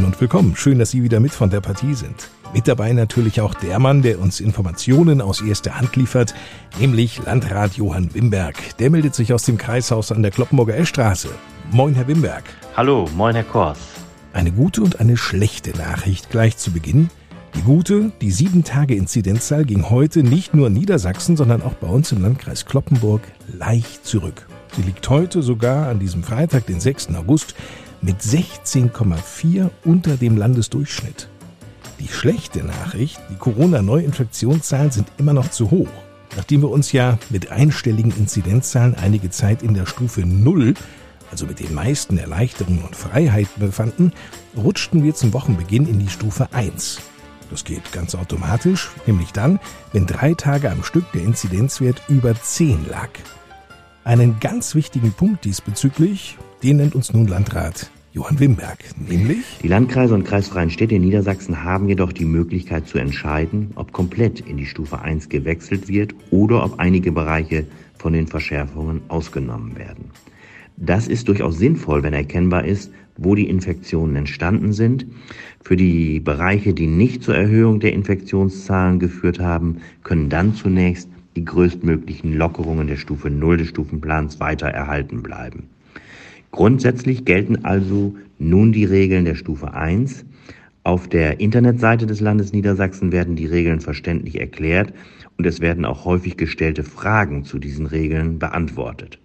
Moin und willkommen. Schön, dass Sie wieder mit von der Partie sind. Mit dabei natürlich auch der Mann, der uns Informationen aus erster Hand liefert, nämlich Landrat Johann Wimberg. Der meldet sich aus dem Kreishaus an der Kloppenburger Eschstraße. Moin, Herr Wimberg. Hallo, moin, Herr Kors. Eine gute und eine schlechte Nachricht gleich zu Beginn. Die gute, die 7-Tage-Inzidenzzahl ging heute nicht nur in Niedersachsen, sondern auch bei uns im Landkreis Kloppenburg leicht zurück. Sie liegt heute sogar an diesem Freitag, den 6. August, mit 16,4 unter dem Landesdurchschnitt. Die schlechte Nachricht, die Corona-Neuinfektionszahlen sind immer noch zu hoch. Nachdem wir uns ja mit einstelligen Inzidenzzahlen einige Zeit in der Stufe 0, also mit den meisten Erleichterungen und Freiheiten befanden, rutschten wir zum Wochenbeginn in die Stufe 1. Das geht ganz automatisch, nämlich dann, wenn drei Tage am Stück der Inzidenzwert über 10 lag. Einen ganz wichtigen Punkt diesbezüglich, den nennt uns nun Landrat Johann Wimberg, nämlich Die Landkreise und kreisfreien Städte in Niedersachsen haben jedoch die Möglichkeit zu entscheiden, ob komplett in die Stufe 1 gewechselt wird oder ob einige Bereiche von den Verschärfungen ausgenommen werden. Das ist durchaus sinnvoll, wenn erkennbar ist, wo die Infektionen entstanden sind. Für die Bereiche, die nicht zur Erhöhung der Infektionszahlen geführt haben, können dann zunächst die größtmöglichen Lockerungen der Stufe 0 des Stufenplans weiter erhalten bleiben. Grundsätzlich gelten also nun die Regeln der Stufe 1. Auf der Internetseite des Landes Niedersachsen werden die Regeln verständlich erklärt und es werden auch häufig gestellte Fragen zu diesen Regeln beantwortet.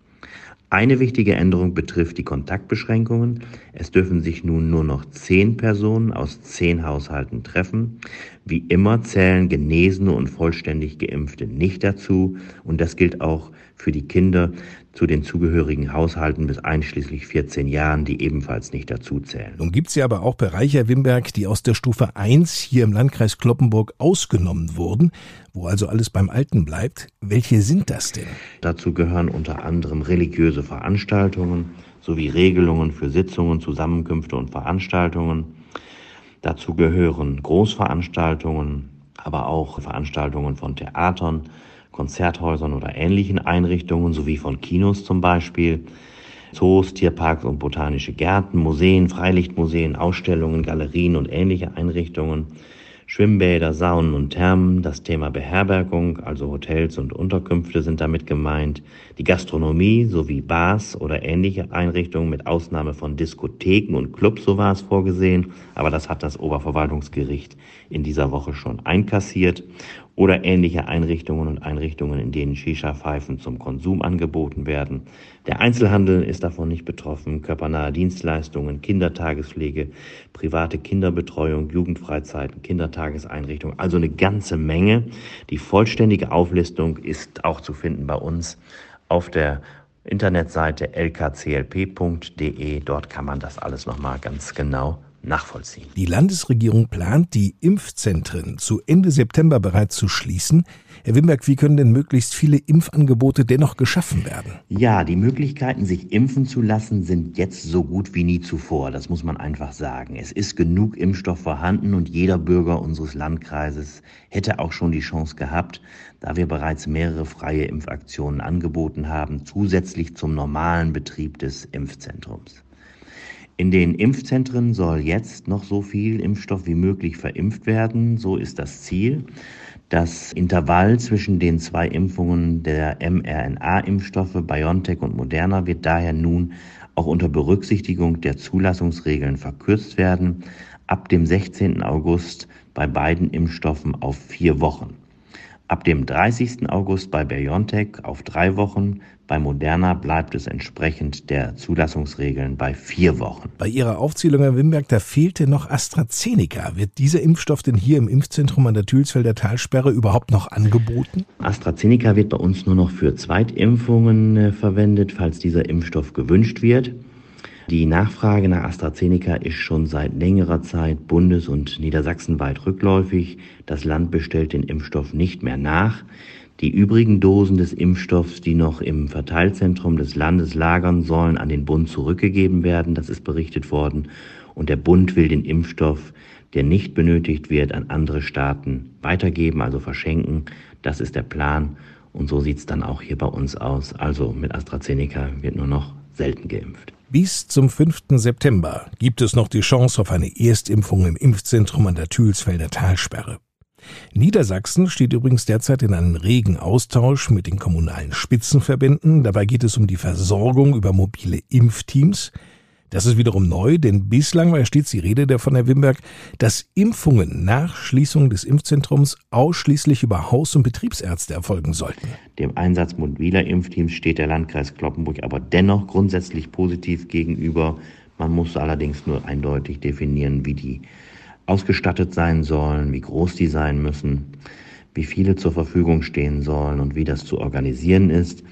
Eine wichtige Änderung betrifft die Kontaktbeschränkungen. Es dürfen sich nun nur noch zehn Personen aus zehn Haushalten treffen. Wie immer zählen Genesene und vollständig Geimpfte nicht dazu. Und das gilt auch für die Kinder zu den zugehörigen Haushalten bis einschließlich 14 Jahren, die ebenfalls nicht dazu zählen. Nun gibt es ja aber auch Bereiche, Herr Wimberg, die aus der Stufe 1 hier im Landkreis Kloppenburg ausgenommen wurden, wo also alles beim Alten bleibt. Welche sind das denn? Dazu gehören unter anderem religiöse Veranstaltungen sowie Regelungen für Sitzungen, Zusammenkünfte und Veranstaltungen. Dazu gehören Großveranstaltungen, aber auch Veranstaltungen von Theatern, Konzerthäusern oder ähnlichen Einrichtungen sowie von Kinos zum Beispiel, Zoos, Tierparks und botanische Gärten, Museen, Freilichtmuseen, Ausstellungen, Galerien und ähnliche Einrichtungen, Schwimmbäder, Saunen und Thermen, das Thema Beherbergung, also Hotels und Unterkünfte sind damit gemeint, die Gastronomie sowie Bars oder ähnliche Einrichtungen mit Ausnahme von Diskotheken und Clubs, so war es vorgesehen, aber das hat das Oberverwaltungsgericht in dieser Woche schon einkassiert oder ähnliche Einrichtungen und Einrichtungen, in denen Shisha-Pfeifen zum Konsum angeboten werden. Der Einzelhandel ist davon nicht betroffen, körpernahe Dienstleistungen, Kindertagespflege, private Kinderbetreuung, Jugendfreizeiten, Kindertageseinrichtungen, also eine ganze Menge. Die vollständige Auflistung ist auch zu finden bei uns auf der Internetseite lkclp.de. Dort kann man das alles nochmal ganz genau nachvollziehen. Die Landesregierung plant, die Impfzentren zu Ende September bereits zu schließen. Herr Wimberg, wie können denn möglichst viele Impfangebote dennoch geschaffen werden? Ja, die Möglichkeiten, sich impfen zu lassen, sind jetzt so gut wie nie zuvor. Das muss man einfach sagen. Es ist genug Impfstoff vorhanden und jeder Bürger unseres Landkreises hätte auch schon die Chance gehabt, da wir bereits mehrere freie Impfaktionen angeboten haben, zusätzlich zum normalen Betrieb des Impfzentrums. In den Impfzentren soll jetzt noch so viel Impfstoff wie möglich verimpft werden. So ist das Ziel. Das Intervall zwischen den zwei Impfungen der mRNA-Impfstoffe BioNTech und Moderna wird daher nun auch unter Berücksichtigung der Zulassungsregeln verkürzt werden. Ab dem 16. August bei beiden Impfstoffen auf vier Wochen. Ab dem 30. August bei BioNTech auf drei Wochen, bei Moderna bleibt es entsprechend der Zulassungsregeln bei vier Wochen. Bei Ihrer Aufzählung, Herr Wimberg, da fehlte noch AstraZeneca. Wird dieser Impfstoff denn hier im Impfzentrum an der Thülsfelder Talsperre überhaupt noch angeboten? AstraZeneca wird bei uns nur noch für Zweitimpfungen äh, verwendet, falls dieser Impfstoff gewünscht wird. Die Nachfrage nach AstraZeneca ist schon seit längerer Zeit bundes- und niedersachsenweit rückläufig. Das Land bestellt den Impfstoff nicht mehr nach. Die übrigen Dosen des Impfstoffs, die noch im Verteilzentrum des Landes lagern, sollen an den Bund zurückgegeben werden. Das ist berichtet worden. Und der Bund will den Impfstoff, der nicht benötigt wird, an andere Staaten weitergeben, also verschenken. Das ist der Plan. Und so sieht es dann auch hier bei uns aus. Also mit AstraZeneca wird nur noch selten geimpft. Bis zum 5. September gibt es noch die Chance auf eine Erstimpfung im Impfzentrum an der Thülsfelder Talsperre. Niedersachsen steht übrigens derzeit in einem regen Austausch mit den kommunalen Spitzenverbänden. Dabei geht es um die Versorgung über mobile Impfteams. Das ist wiederum neu, denn bislang war stets die Rede der von der Wimberg, dass Impfungen nach Schließung des Impfzentrums ausschließlich über Haus- und Betriebsärzte erfolgen sollten. Dem Einsatz mobiler Impfteams steht der Landkreis Kloppenburg aber dennoch grundsätzlich positiv gegenüber. Man muss allerdings nur eindeutig definieren, wie die ausgestattet sein sollen, wie groß die sein müssen, wie viele zur Verfügung stehen sollen und wie das zu organisieren ist.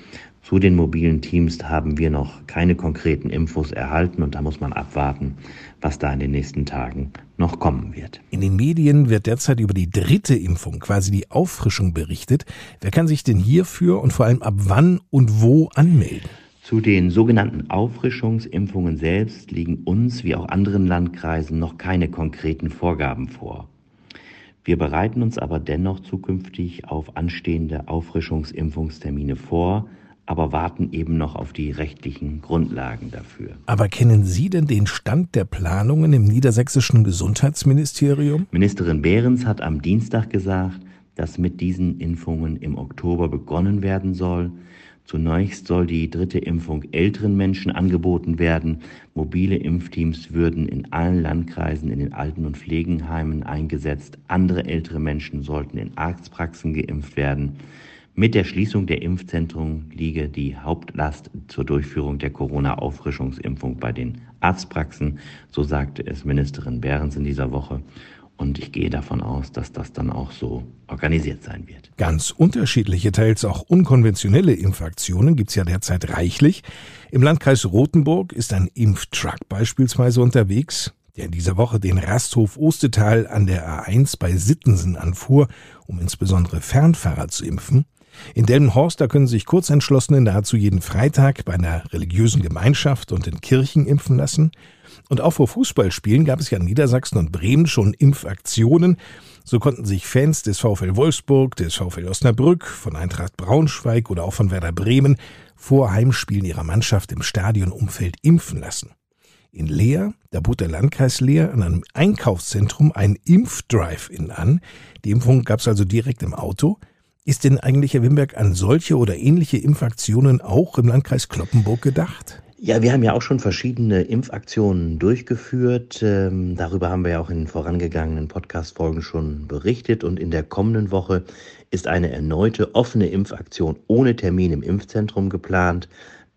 Zu den mobilen Teams haben wir noch keine konkreten Infos erhalten und da muss man abwarten, was da in den nächsten Tagen noch kommen wird. In den Medien wird derzeit über die dritte Impfung, quasi die Auffrischung berichtet. Wer kann sich denn hierfür und vor allem ab wann und wo anmelden? Zu den sogenannten Auffrischungsimpfungen selbst liegen uns wie auch anderen Landkreisen noch keine konkreten Vorgaben vor. Wir bereiten uns aber dennoch zukünftig auf anstehende Auffrischungsimpfungstermine vor, aber warten eben noch auf die rechtlichen Grundlagen dafür. Aber kennen Sie denn den Stand der Planungen im niedersächsischen Gesundheitsministerium? Ministerin Behrens hat am Dienstag gesagt, dass mit diesen Impfungen im Oktober begonnen werden soll. Zunächst soll die dritte Impfung älteren Menschen angeboten werden. Mobile Impfteams würden in allen Landkreisen in den Alten- und Pflegenheimen eingesetzt. Andere ältere Menschen sollten in Arztpraxen geimpft werden. Mit der Schließung der Impfzentren liege die Hauptlast zur Durchführung der Corona-Auffrischungsimpfung bei den Arztpraxen, so sagte es Ministerin Behrens in dieser Woche. Und ich gehe davon aus, dass das dann auch so organisiert sein wird. Ganz unterschiedliche, teils auch unkonventionelle Impfaktionen gibt's ja derzeit reichlich. Im Landkreis Rothenburg ist ein Impftruck beispielsweise unterwegs, der in dieser Woche den Rasthof Ostetal an der A1 bei Sittensen anfuhr, um insbesondere Fernfahrer zu impfen. In Delmenhorst, da können sich Kurzentschlossene nahezu jeden Freitag bei einer religiösen Gemeinschaft und in Kirchen impfen lassen. Und auch vor Fußballspielen gab es ja in Niedersachsen und Bremen schon Impfaktionen. So konnten sich Fans des VfL Wolfsburg, des VfL Osnabrück, von Eintracht Braunschweig oder auch von Werder Bremen vor Heimspielen ihrer Mannschaft im Stadionumfeld impfen lassen. In Leer, da bot der Landkreis Leer an einem Einkaufszentrum einen Impfdrive-In an. Die Impfung gab es also direkt im Auto. Ist denn eigentlich, Herr Wimberg, an solche oder ähnliche Impfaktionen auch im Landkreis Kloppenburg gedacht? Ja, wir haben ja auch schon verschiedene Impfaktionen durchgeführt. Ähm, darüber haben wir ja auch in vorangegangenen Podcast-Folgen schon berichtet. Und in der kommenden Woche ist eine erneute offene Impfaktion ohne Termin im Impfzentrum geplant.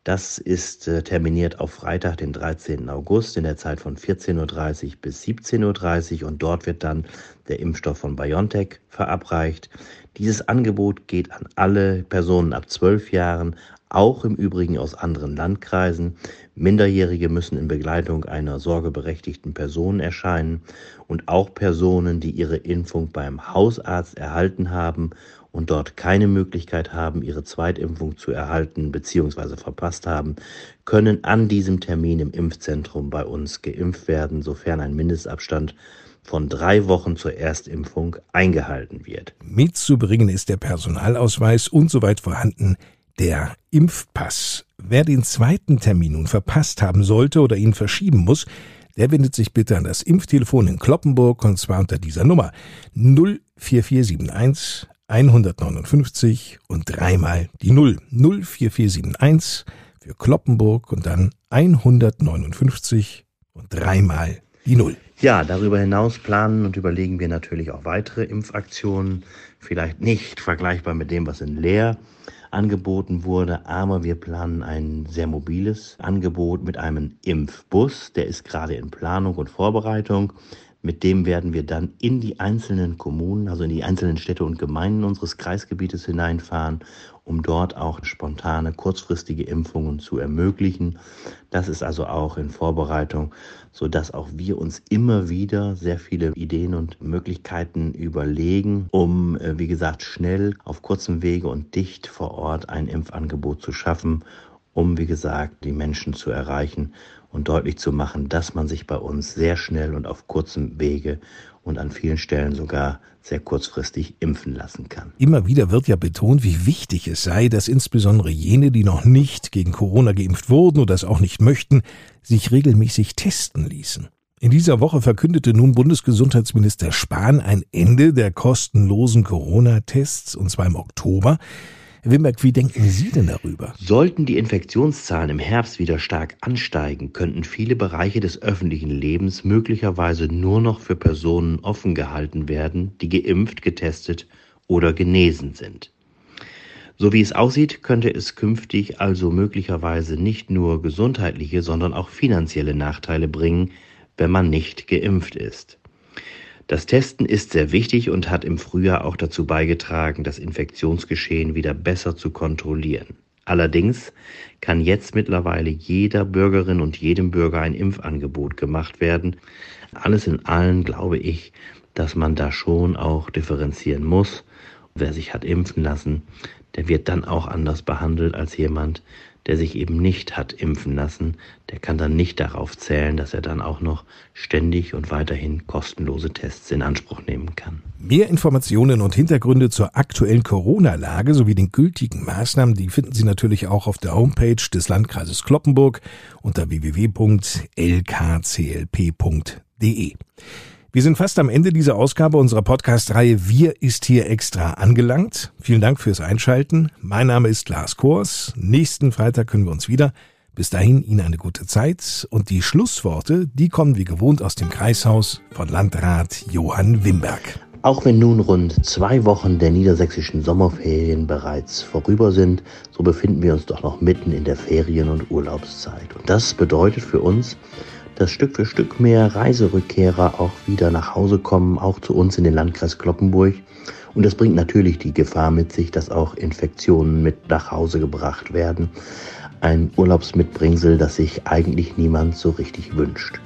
Das ist äh, terminiert auf Freitag, den 13. August in der Zeit von 14.30 Uhr bis 17.30 Uhr und dort wird dann der Impfstoff von BioNTech verabreicht. Dieses Angebot geht an alle Personen ab 12 Jahren, auch im Übrigen aus anderen Landkreisen. Minderjährige müssen in Begleitung einer sorgeberechtigten Person erscheinen und auch Personen, die ihre Impfung beim Hausarzt erhalten haben und dort keine Möglichkeit haben, ihre Zweitimpfung zu erhalten bzw. verpasst haben, können an diesem Termin im Impfzentrum bei uns geimpft werden, sofern ein Mindestabstand von drei Wochen zur Erstimpfung eingehalten wird. Mitzubringen ist der Personalausweis und soweit vorhanden der Impfpass. Wer den zweiten Termin nun verpasst haben sollte oder ihn verschieben muss, der wendet sich bitte an das Impftelefon in Kloppenburg und zwar unter dieser Nummer 04471 159 und dreimal die 0 04471 für Kloppenburg und dann 159 und dreimal die 0. Ja, darüber hinaus planen und überlegen wir natürlich auch weitere Impfaktionen. Vielleicht nicht vergleichbar mit dem, was in Leer angeboten wurde, aber wir planen ein sehr mobiles Angebot mit einem Impfbus. Der ist gerade in Planung und Vorbereitung Mit dem werden wir dann in die einzelnen Kommunen, also in die einzelnen Städte und Gemeinden unseres Kreisgebietes hineinfahren, um dort auch spontane, kurzfristige Impfungen zu ermöglichen. Das ist also auch in Vorbereitung, sodass auch wir uns immer wieder sehr viele Ideen und Möglichkeiten überlegen, um, äh, wie gesagt, schnell auf kurzem Wege und dicht vor Ort ein Impfangebot zu schaffen, um, wie gesagt, die Menschen zu erreichen und deutlich zu machen, dass man sich bei uns sehr schnell und auf kurzem Wege und an vielen Stellen sogar sehr kurzfristig impfen lassen kann. Immer wieder wird ja betont, wie wichtig es sei, dass insbesondere jene, die noch nicht gegen Corona geimpft wurden oder es auch nicht möchten, sich regelmäßig testen ließen. In dieser Woche verkündete nun Bundesgesundheitsminister Spahn ein Ende der kostenlosen Corona-Tests, und zwar im Oktober. Herr Wimberg, wie denken Sie denn darüber? Sollten die Infektionszahlen im Herbst wieder stark ansteigen, könnten viele Bereiche des öffentlichen Lebens möglicherweise nur noch für Personen offen gehalten werden, die geimpft, getestet oder genesen sind. So wie es aussieht, könnte es künftig also möglicherweise nicht nur gesundheitliche, sondern auch finanzielle Nachteile bringen, wenn man nicht geimpft ist. Das Testen ist sehr wichtig und hat im Frühjahr auch dazu beigetragen, das Infektionsgeschehen wieder besser zu kontrollieren. Allerdings kann jetzt mittlerweile jeder Bürgerin und jedem Bürger ein Impfangebot gemacht werden. Alles in allem glaube ich, dass man da schon auch differenzieren muss. Wer sich hat impfen lassen, der wird dann auch anders behandelt als jemand, der sich eben nicht hat impfen lassen, der kann dann nicht darauf zählen, dass er dann auch noch ständig und weiterhin kostenlose Tests in Anspruch nehmen kann. Mehr Informationen und Hintergründe zur aktuellen Corona-Lage sowie den gültigen Maßnahmen, die finden Sie natürlich auch auf der Homepage des Landkreises Kloppenburg unter www.lkclp.de. Wir sind fast am Ende dieser Ausgabe unserer Podcast-Reihe Wir ist hier extra angelangt. Vielen Dank fürs Einschalten. Mein Name ist Lars Kors. Nächsten Freitag können wir uns wieder. Bis dahin Ihnen eine gute Zeit und die Schlussworte, die kommen wie gewohnt aus dem Kreishaus von Landrat Johann Wimberg. Auch wenn nun rund zwei Wochen der niedersächsischen Sommerferien bereits vorüber sind, so befinden wir uns doch noch mitten in der Ferien- und Urlaubszeit. Und das bedeutet für uns, dass Stück für Stück mehr Reiserückkehrer auch wieder nach Hause kommen, auch zu uns in den Landkreis Kloppenburg. Und das bringt natürlich die Gefahr mit sich, dass auch Infektionen mit nach Hause gebracht werden. Ein Urlaubsmitbringsel, das sich eigentlich niemand so richtig wünscht.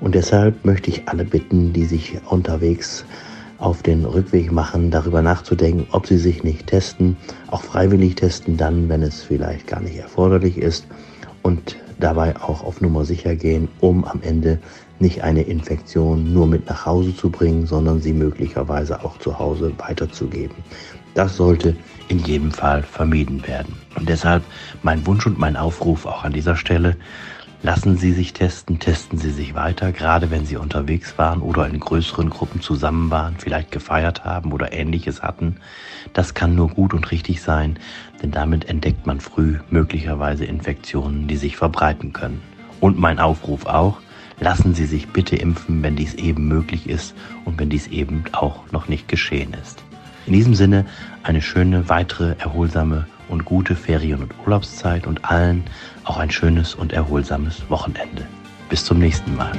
Und deshalb möchte ich alle bitten, die sich unterwegs auf den Rückweg machen, darüber nachzudenken, ob sie sich nicht testen, auch freiwillig testen, dann, wenn es vielleicht gar nicht erforderlich ist. Und dabei auch auf Nummer sicher gehen, um am Ende nicht eine Infektion nur mit nach Hause zu bringen, sondern sie möglicherweise auch zu Hause weiterzugeben. Das sollte in jedem Fall vermieden werden. Und deshalb mein Wunsch und mein Aufruf auch an dieser Stelle, Lassen Sie sich testen, testen Sie sich weiter, gerade wenn Sie unterwegs waren oder in größeren Gruppen zusammen waren, vielleicht gefeiert haben oder ähnliches hatten. Das kann nur gut und richtig sein, denn damit entdeckt man früh möglicherweise Infektionen, die sich verbreiten können. Und mein Aufruf auch, lassen Sie sich bitte impfen, wenn dies eben möglich ist und wenn dies eben auch noch nicht geschehen ist. In diesem Sinne eine schöne, weitere, erholsame und gute Ferien- und Urlaubszeit und allen auch ein schönes und erholsames Wochenende. Bis zum nächsten Mal.